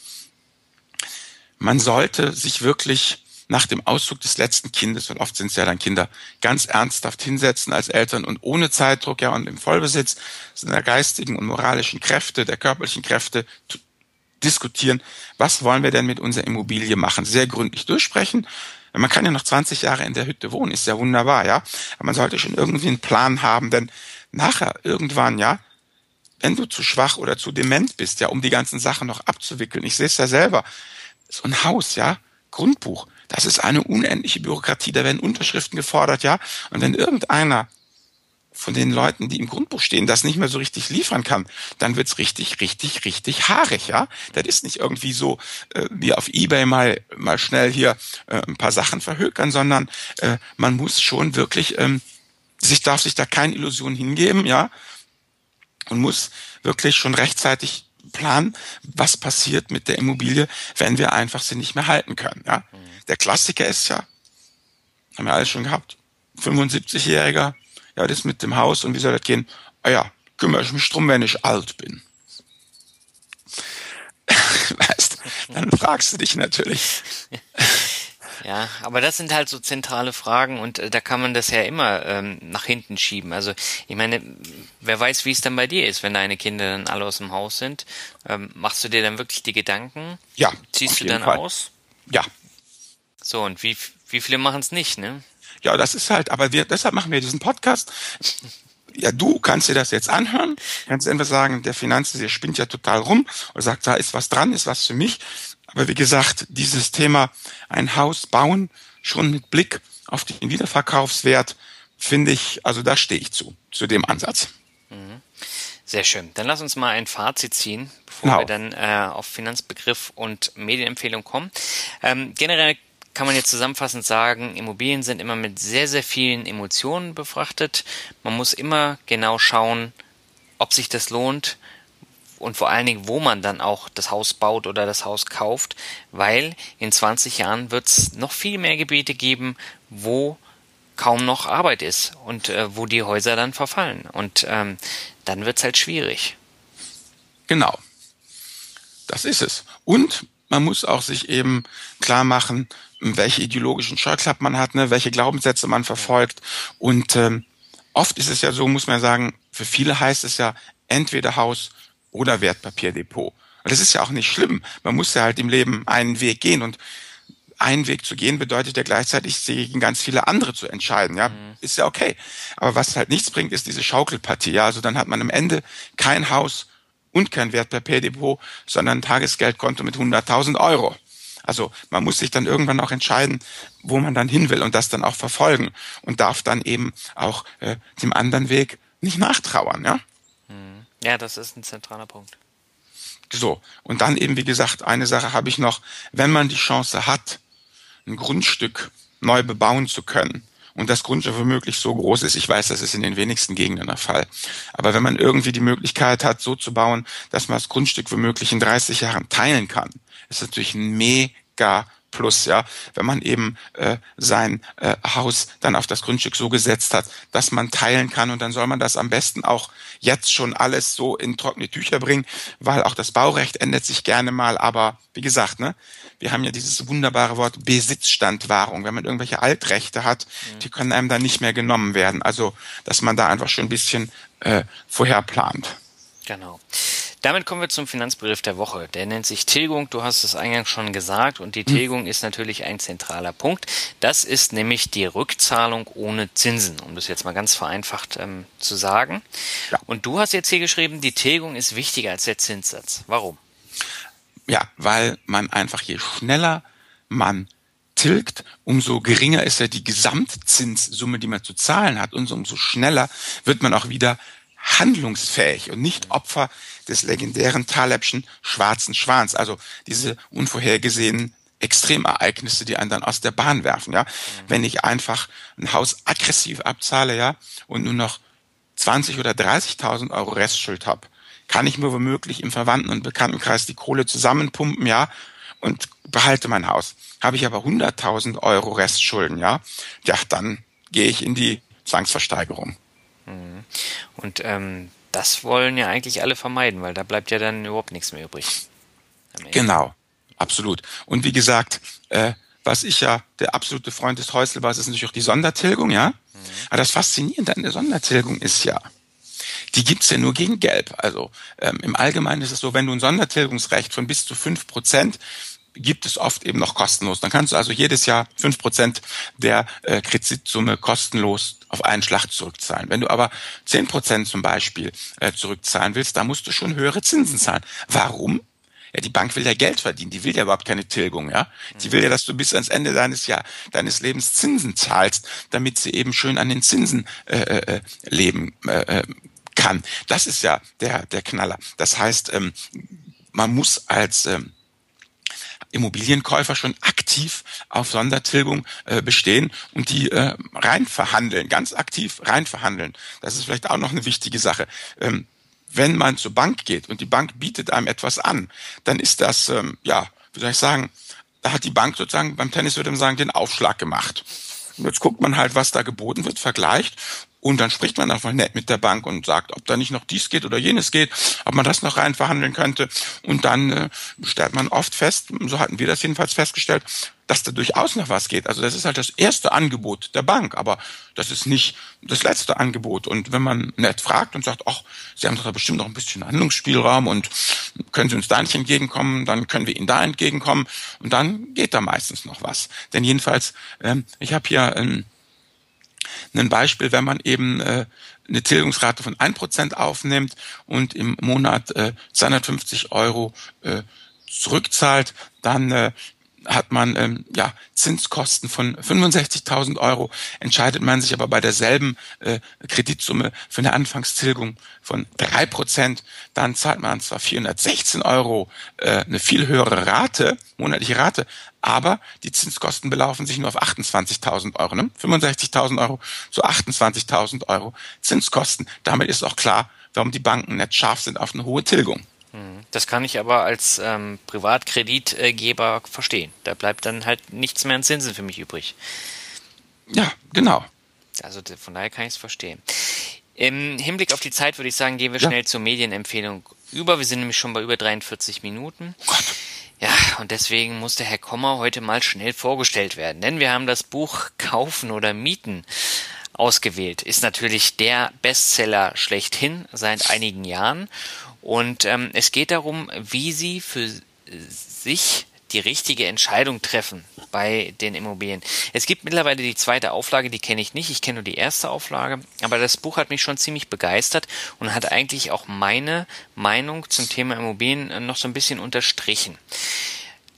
man sollte sich wirklich nach dem Auszug des letzten Kindes, weil oft sind es ja dann Kinder, ganz ernsthaft hinsetzen als Eltern und ohne Zeitdruck, ja, und im Vollbesitz seiner geistigen und moralischen Kräfte, der körperlichen Kräfte diskutieren, was wollen wir denn mit unserer Immobilie machen, sehr gründlich durchsprechen. Man kann ja noch 20 Jahre in der Hütte wohnen, ist ja wunderbar, ja. Aber man sollte schon irgendwie einen Plan haben, denn nachher irgendwann, ja, wenn du zu schwach oder zu dement bist, ja, um die ganzen Sachen noch abzuwickeln, ich sehe es ja selber, so ein Haus, ja, Grundbuch, das ist eine unendliche Bürokratie, da werden Unterschriften gefordert, ja. Und wenn irgendeiner von den Leuten, die im Grundbuch stehen, das nicht mehr so richtig liefern kann, dann wird's richtig, richtig, richtig haarig, ja. Das ist nicht irgendwie so äh, wie auf Ebay mal mal schnell hier äh, ein paar Sachen verhökern, sondern äh, man muss schon wirklich ähm, sich darf sich da keine Illusion hingeben, ja, und muss wirklich schon rechtzeitig planen, was passiert mit der Immobilie, wenn wir einfach sie nicht mehr halten können, ja. Mhm. Der Klassiker ist ja, haben wir alles schon gehabt, 75-Jähriger ja, das mit dem Haus und wie soll das gehen? Ah ja, kümmere ich mich drum, wenn ich alt bin. (laughs) weißt, dann fragst du dich natürlich. Ja, aber das sind halt so zentrale Fragen und äh, da kann man das ja immer ähm, nach hinten schieben. Also ich meine, wer weiß, wie es dann bei dir ist, wenn deine Kinder dann alle aus dem Haus sind. Ähm, machst du dir dann wirklich die Gedanken? Ja. Ziehst du dann Fall. aus? Ja. So, und wie, wie viele machen es nicht, ne? Ja, das ist halt, aber wir, deshalb machen wir diesen Podcast. Ja, du kannst dir das jetzt anhören, kannst entweder sagen, der Finanztier spinnt ja total rum und sagt, da ist was dran, ist was für mich. Aber wie gesagt, dieses Thema ein Haus bauen, schon mit Blick auf den Wiederverkaufswert, finde ich, also da stehe ich zu, zu dem Ansatz. Mhm. Sehr schön. Dann lass uns mal ein Fazit ziehen, bevor genau. wir dann äh, auf Finanzbegriff und Medienempfehlung kommen. Ähm, generell kann man jetzt zusammenfassend sagen, Immobilien sind immer mit sehr, sehr vielen Emotionen befrachtet. Man muss immer genau schauen, ob sich das lohnt und vor allen Dingen, wo man dann auch das Haus baut oder das Haus kauft, weil in 20 Jahren wird es noch viel mehr Gebiete geben, wo kaum noch Arbeit ist und äh, wo die Häuser dann verfallen. Und ähm, dann wird es halt schwierig. Genau. Das ist es. Und man muss auch sich eben klar machen, welche ideologischen Scheuklappen man hat, ne, welche Glaubenssätze man verfolgt. Und ähm, oft ist es ja so, muss man sagen, für viele heißt es ja entweder Haus oder Wertpapierdepot. Und das ist ja auch nicht schlimm. Man muss ja halt im Leben einen Weg gehen und einen Weg zu gehen bedeutet ja gleichzeitig, sich gegen ganz viele andere zu entscheiden. Ja, mhm. ist ja okay. Aber was halt nichts bringt, ist diese Schaukelpartie. Ja, also dann hat man am Ende kein Haus und kein Wertpapierdepot, sondern ein Tagesgeldkonto mit 100.000 Euro. Also man muss sich dann irgendwann auch entscheiden, wo man dann hin will und das dann auch verfolgen und darf dann eben auch äh, dem anderen Weg nicht nachtrauern, ja? Hm. Ja, das ist ein zentraler Punkt. So, und dann eben, wie gesagt, eine Sache habe ich noch, wenn man die Chance hat, ein Grundstück neu bebauen zu können, und das Grundstück womöglich so groß ist. Ich weiß, das ist in den wenigsten Gegenden der Fall. Aber wenn man irgendwie die Möglichkeit hat, so zu bauen, dass man das Grundstück womöglich in 30 Jahren teilen kann, ist natürlich ein mega Plus, ja, wenn man eben äh, sein äh, Haus dann auf das Grundstück so gesetzt hat, dass man teilen kann und dann soll man das am besten auch jetzt schon alles so in trockene Tücher bringen, weil auch das Baurecht ändert sich gerne mal, aber wie gesagt, ne, wir haben ja dieses wunderbare Wort Besitzstandwahrung. Wenn man irgendwelche Altrechte hat, mhm. die können einem dann nicht mehr genommen werden. Also, dass man da einfach schon ein bisschen äh, vorher plant. Genau. Damit kommen wir zum Finanzbegriff der Woche. Der nennt sich Tilgung. Du hast es eingangs schon gesagt. Und die hm. Tilgung ist natürlich ein zentraler Punkt. Das ist nämlich die Rückzahlung ohne Zinsen, um das jetzt mal ganz vereinfacht ähm, zu sagen. Ja. Und du hast jetzt hier geschrieben, die Tilgung ist wichtiger als der Zinssatz. Warum? Ja, weil man einfach je schneller man tilgt, umso geringer ist ja die Gesamtzinssumme, die man zu zahlen hat, und umso schneller wird man auch wieder handlungsfähig und nicht Opfer des legendären Talebschen schwarzen Schwans, also diese unvorhergesehenen Extremereignisse, die einen dann aus der Bahn werfen, ja. Mhm. Wenn ich einfach ein Haus aggressiv abzahle, ja, und nur noch 20 oder 30.000 Euro Restschuld habe, kann ich mir womöglich im Verwandten- und Bekanntenkreis die Kohle zusammenpumpen, ja, und behalte mein Haus. Habe ich aber 100.000 Euro Restschulden, ja, ja, dann gehe ich in die Zwangsversteigerung. Mhm. Und ähm, das wollen ja eigentlich alle vermeiden, weil da bleibt ja dann überhaupt nichts mehr übrig. Genau, absolut. Und wie gesagt, äh, was ich ja der absolute Freund des Häusl war, ist natürlich auch die Sondertilgung, ja. Mhm. Aber das Faszinierende an der Sondertilgung ist ja, die gibt's ja nur gegen Gelb. Also ähm, im Allgemeinen ist es so, wenn du ein Sondertilgungsrecht von bis zu fünf Prozent gibt es oft eben noch kostenlos. Dann kannst du also jedes Jahr fünf Prozent der äh, Kreditsumme kostenlos auf einen Schlag zurückzahlen. Wenn du aber zehn Prozent zum Beispiel äh, zurückzahlen willst, da musst du schon höhere Zinsen zahlen. Warum? Ja, die Bank will ja Geld verdienen, die will ja überhaupt keine Tilgung, ja. Die will ja, dass du bis ans Ende deines Jahr, deines Lebens Zinsen zahlst, damit sie eben schön an den Zinsen äh, äh, äh leben äh, äh, kann. Das ist ja der, der Knaller. Das heißt, ähm, man muss als ähm, Immobilienkäufer schon aktiv auf Sondertilgung äh, bestehen und die äh, rein verhandeln, ganz aktiv rein verhandeln. Das ist vielleicht auch noch eine wichtige Sache. Ähm, wenn man zur Bank geht und die Bank bietet einem etwas an, dann ist das, ähm, ja, wie soll ich sagen, da hat die Bank sozusagen, beim Tennis würde man sagen, den Aufschlag gemacht. Und jetzt guckt man halt, was da geboten wird, vergleicht und dann spricht man einfach nett mit der Bank und sagt, ob da nicht noch dies geht oder jenes geht, ob man das noch rein verhandeln könnte. Und dann äh, stellt man oft fest, so hatten wir das jedenfalls festgestellt, dass da durchaus noch was geht. Also das ist halt das erste Angebot der Bank, aber das ist nicht das letzte Angebot. Und wenn man nett fragt und sagt, ach, Sie haben doch da bestimmt noch ein bisschen Handlungsspielraum und können Sie uns da nicht entgegenkommen, dann können wir Ihnen da entgegenkommen und dann geht da meistens noch was. Denn jedenfalls, ähm, ich habe hier ein ein Beispiel, wenn man eben äh, eine Tilgungsrate von ein Prozent aufnimmt und im Monat äh, 250 Euro äh, zurückzahlt, dann äh, hat man ähm, ja Zinskosten von 65.000 Euro, entscheidet man sich aber bei derselben äh, Kreditsumme für eine Anfangstilgung von drei Prozent, dann zahlt man zwar 416 Euro äh, eine viel höhere Rate, monatliche Rate, aber die Zinskosten belaufen sich nur auf 28.000 Euro. Ne? 65.000 Euro zu 28.000 Euro Zinskosten. Damit ist auch klar, warum die Banken nicht scharf sind auf eine hohe Tilgung. Hm. Das kann ich aber als ähm, Privatkreditgeber verstehen. Da bleibt dann halt nichts mehr an Zinsen für mich übrig. Ja, genau. Also von daher kann ich es verstehen. Im Hinblick auf die Zeit würde ich sagen, gehen wir ja. schnell zur Medienempfehlung über. Wir sind nämlich schon bei über 43 Minuten. Oh Gott. Ja, und deswegen muss der Herr Kommer heute mal schnell vorgestellt werden, denn wir haben das Buch Kaufen oder Mieten ausgewählt. Ist natürlich der Bestseller schlechthin seit einigen Jahren und ähm, es geht darum, wie Sie für sich die richtige Entscheidung treffen bei den Immobilien. Es gibt mittlerweile die zweite Auflage, die kenne ich nicht. Ich kenne nur die erste Auflage. Aber das Buch hat mich schon ziemlich begeistert und hat eigentlich auch meine Meinung zum Thema Immobilien noch so ein bisschen unterstrichen.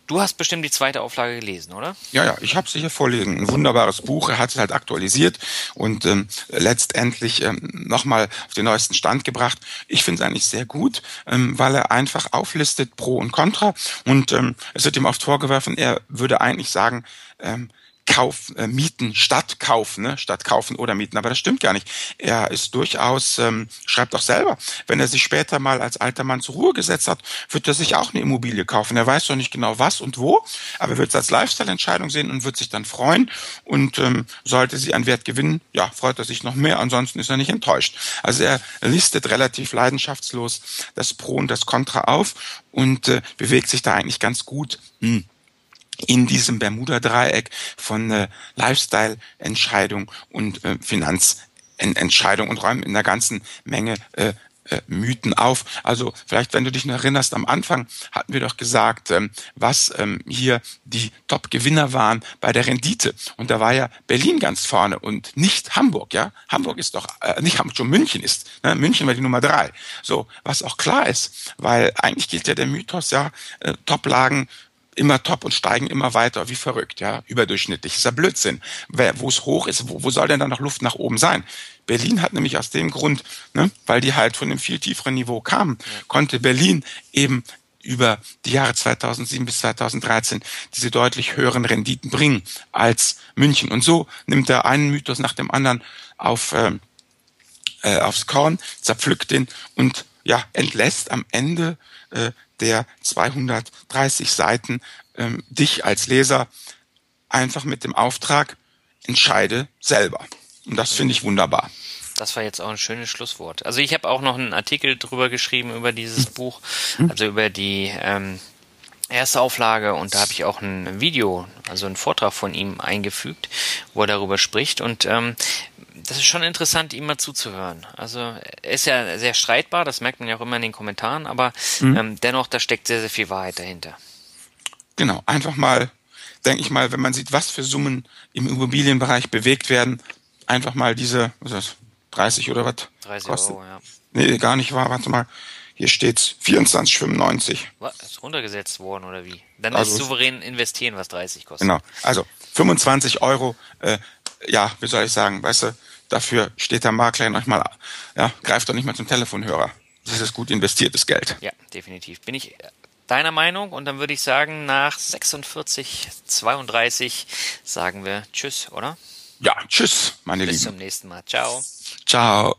Du hast bestimmt die zweite Auflage gelesen, oder? Ja, ja, ich habe sie hier vorlesen. Ein wunderbares Buch. Er hat es halt aktualisiert und ähm, letztendlich ähm, nochmal auf den neuesten Stand gebracht. Ich finde es eigentlich sehr gut, ähm, weil er einfach auflistet Pro und Contra. Und ähm, es wird ihm oft vorgeworfen, er würde eigentlich sagen, ähm, Kauf, äh, Mieten statt kaufen, ne? statt kaufen oder mieten. Aber das stimmt gar nicht. Er ist durchaus, ähm, schreibt auch selber, wenn er sich später mal als alter Mann zur Ruhe gesetzt hat, wird er sich auch eine Immobilie kaufen. Er weiß doch nicht genau was und wo, aber er wird es als Lifestyle-Entscheidung sehen und wird sich dann freuen. Und ähm, sollte sie an Wert gewinnen, ja, freut er sich noch mehr. Ansonsten ist er nicht enttäuscht. Also er listet relativ leidenschaftslos das Pro und das Contra auf und äh, bewegt sich da eigentlich ganz gut. Hm in diesem Bermuda-Dreieck von äh, Lifestyle-Entscheidung und äh, Finanzentscheidung und räumen in einer ganzen Menge äh, äh, Mythen auf. Also vielleicht, wenn du dich noch erinnerst, am Anfang hatten wir doch gesagt, ähm, was ähm, hier die Top-Gewinner waren bei der Rendite. Und da war ja Berlin ganz vorne und nicht Hamburg. Ja, Hamburg ist doch äh, nicht Hamburg, schon München ist. Ne? München war die Nummer drei. So, was auch klar ist, weil eigentlich gilt ja der Mythos, ja, äh, Top-Lagen immer top und steigen immer weiter, wie verrückt, ja, überdurchschnittlich. Das ist ja Blödsinn. Wo es hoch ist, wo, wo soll denn da noch Luft nach oben sein? Berlin hat nämlich aus dem Grund, ne, weil die halt von einem viel tieferen Niveau kamen, konnte Berlin eben über die Jahre 2007 bis 2013 diese deutlich höheren Renditen bringen als München. Und so nimmt er einen Mythos nach dem anderen auf, äh, äh, aufs Korn, zerpflückt den und ja, entlässt am Ende äh, der 230 Seiten ähm, dich als Leser einfach mit dem Auftrag, entscheide selber. Und das finde ich wunderbar. Das war jetzt auch ein schönes Schlusswort. Also ich habe auch noch einen Artikel drüber geschrieben über dieses hm. Buch, also über die ähm, erste Auflage und da habe ich auch ein Video, also einen Vortrag von ihm eingefügt, wo er darüber spricht und ähm, das ist schon interessant, ihm mal zuzuhören. Also er ist ja sehr streitbar, das merkt man ja auch immer in den Kommentaren, aber mhm. ähm, dennoch, da steckt sehr, sehr viel Wahrheit dahinter. Genau, einfach mal, denke ich mal, wenn man sieht, was für Summen im Immobilienbereich bewegt werden, einfach mal diese, was ist das, 30 oder was? 30 kostet. Euro, ja. Nee, gar nicht wahr, warte mal. Hier steht's 24,95. Was? Ist runtergesetzt worden oder wie? Dann also, ist souverän investieren, was 30 kostet. Genau. Also 25 Euro, äh, ja, wie soll ich sagen, weißt du, dafür steht der Makler manchmal, ja, greift doch nicht mal zum Telefonhörer. Das ist gut investiertes Geld. Ja, definitiv. Bin ich deiner Meinung und dann würde ich sagen, nach 46, 32 sagen wir Tschüss, oder? Ja, tschüss, meine Bis Lieben. Bis zum nächsten Mal. Ciao. Ciao.